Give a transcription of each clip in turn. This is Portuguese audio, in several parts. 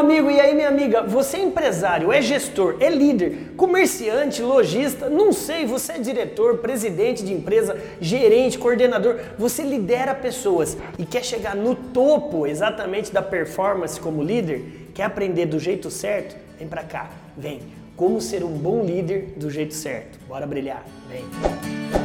amigo, e aí minha amiga, você é empresário, é gestor, é líder, comerciante, lojista, não sei, você é diretor, presidente de empresa, gerente, coordenador, você lidera pessoas e quer chegar no topo exatamente da performance como líder, quer aprender do jeito certo? Vem pra cá, vem. Como ser um bom líder do jeito certo. Bora brilhar, vem.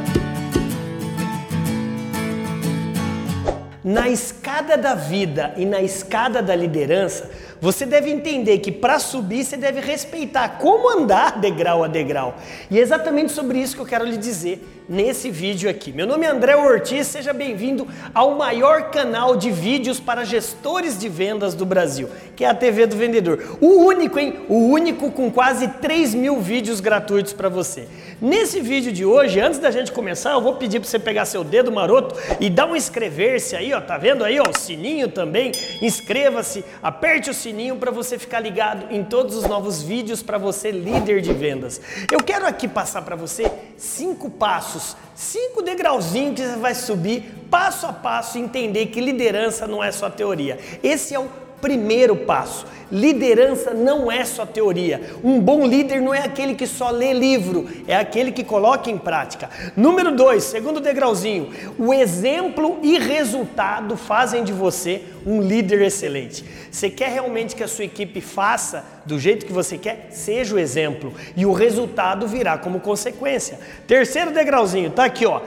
Na escada da vida e na escada da liderança, você deve entender que para subir você deve respeitar como andar degrau a degrau. E é exatamente sobre isso que eu quero lhe dizer nesse vídeo aqui. Meu nome é André Ortiz, seja bem-vindo ao maior canal de vídeos para gestores de vendas do Brasil, que é a TV do Vendedor. O único, hein? O único com quase 3 mil vídeos gratuitos para você. Nesse vídeo de hoje, antes da gente começar, eu vou pedir para você pegar seu dedo maroto e dar um inscrever-se aí, ó, tá vendo aí, ó, o sininho também. Inscreva-se, aperte o sininho para você ficar ligado em todos os novos vídeos para você líder de vendas. Eu quero aqui passar para você cinco passos, cinco degrauzinhos que você vai subir passo a passo e entender que liderança não é só teoria. Esse é o primeiro passo. Liderança não é só teoria. Um bom líder não é aquele que só lê livro, é aquele que coloca em prática. Número dois, segundo degrauzinho, o exemplo e resultado fazem de você um líder excelente. Você quer realmente que a sua equipe faça do jeito que você quer? Seja o exemplo e o resultado virá como consequência. Terceiro degrauzinho, tá aqui, ó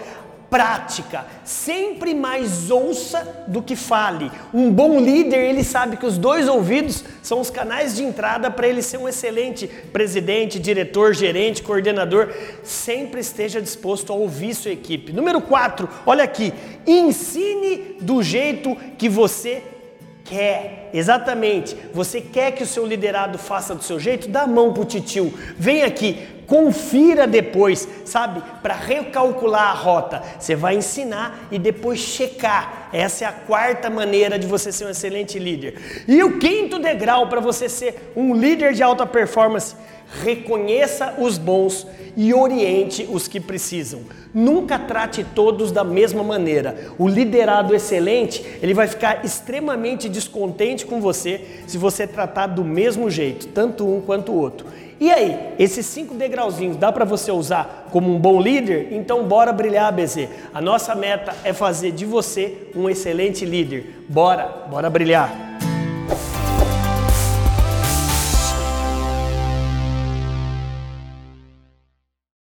prática. Sempre mais ouça do que fale. Um bom líder, ele sabe que os dois ouvidos são os canais de entrada para ele ser um excelente presidente, diretor, gerente, coordenador. Sempre esteja disposto a ouvir sua equipe. Número 4, olha aqui. Ensine do jeito que você quer, exatamente. Você quer que o seu liderado faça do seu jeito? Dá a mão pro titio. Vem aqui, confira depois, sabe? Para recalcular a rota. Você vai ensinar e depois checar. Essa é a quarta maneira de você ser um excelente líder. E o quinto degrau para você ser um líder de alta performance reconheça os bons e oriente os que precisam. Nunca trate todos da mesma maneira. O liderado excelente, ele vai ficar extremamente descontente com você se você tratar do mesmo jeito, tanto um quanto o outro. E aí, esses cinco degrauzinhos dá para você usar como um bom líder? Então bora brilhar, BZ. A nossa meta é fazer de você um excelente líder. Bora, bora brilhar.